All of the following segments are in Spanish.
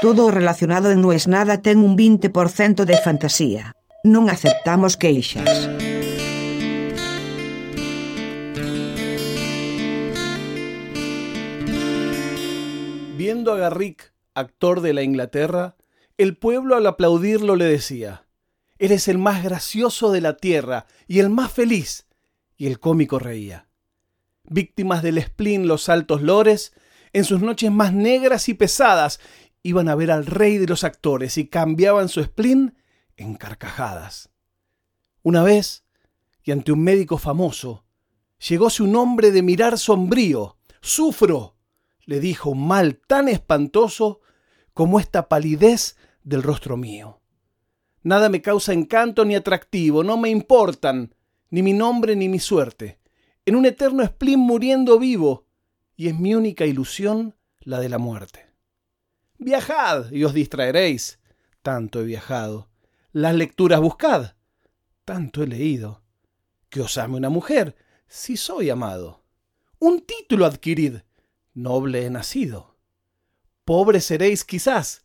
Todo relacionado en No es nada ten un 20% de fantasía. Non aceptamos queixas. Viendo a Garrick, actor de la Inglaterra, el pueblo al aplaudirlo le decía, Eres el más gracioso de la tierra y el más feliz. Y el cómico reía. Víctimas del spleen los altos lores, en sus noches más negras y pesadas, iban a ver al rey de los actores y cambiaban su spleen en carcajadas. Una vez, y ante un médico famoso, llegóse un hombre de mirar sombrío. Sufro, le dijo un mal tan espantoso como esta palidez del rostro mío. Nada me causa encanto ni atractivo, no me importan ni mi nombre ni mi suerte. En un eterno spleen muriendo vivo, y es mi única ilusión la de la muerte. Viajad y os distraeréis. Tanto he viajado. Las lecturas buscad. Tanto he leído. Que os ame una mujer, si soy amado. Un título adquirid. Noble he nacido. Pobre seréis quizás.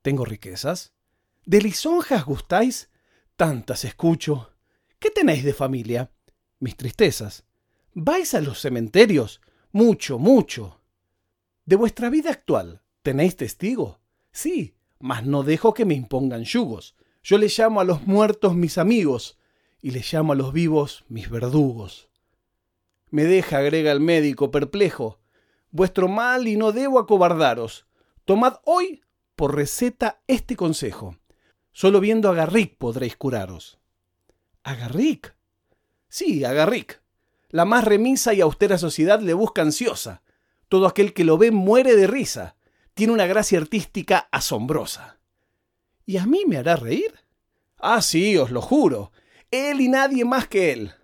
Tengo riquezas. ¿De lisonjas gustáis? Tantas escucho. ¿Qué tenéis de familia? Mis tristezas. ¿Vais a los cementerios? Mucho, mucho. De vuestra vida actual, ¿Tenéis testigo? Sí, mas no dejo que me impongan yugos. Yo le llamo a los muertos mis amigos y le llamo a los vivos mis verdugos. Me deja, agrega el médico, perplejo, vuestro mal y no debo acobardaros. Tomad hoy por receta este consejo. Solo viendo a Garrick podréis curaros. ¿A Garrick? Sí, a Garrick. La más remisa y austera sociedad le busca ansiosa. Todo aquel que lo ve muere de risa tiene una gracia artística asombrosa. ¿Y a mí me hará reír? Ah, sí, os lo juro. Él y nadie más que él.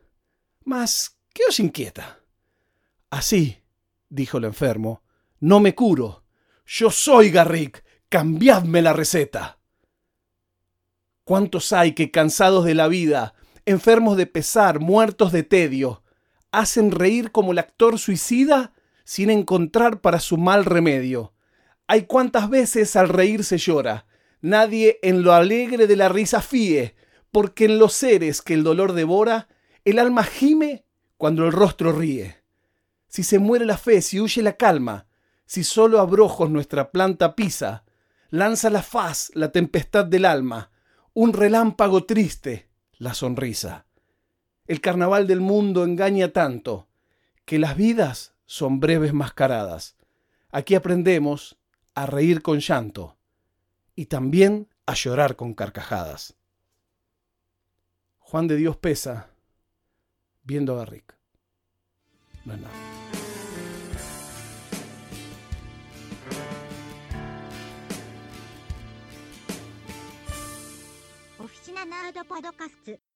Mas, ¿qué os inquieta? Así, dijo el enfermo, no me curo. Yo soy Garrick. Cambiadme la receta. ¿Cuántos hay que, cansados de la vida, enfermos de pesar, muertos de tedio, hacen reír como el actor suicida sin encontrar para su mal remedio? Hay cuántas veces al reír se llora. Nadie en lo alegre de la risa fíe, porque en los seres que el dolor devora, el alma gime cuando el rostro ríe. Si se muere la fe, si huye la calma, si solo abrojos nuestra planta pisa, lanza la faz la tempestad del alma, un relámpago triste, la sonrisa. El carnaval del mundo engaña tanto, que las vidas son breves mascaradas. Aquí aprendemos a reír con llanto y también a llorar con carcajadas. Juan de Dios pesa viendo a Garrick. No es nada. Oficina Nerd Podcast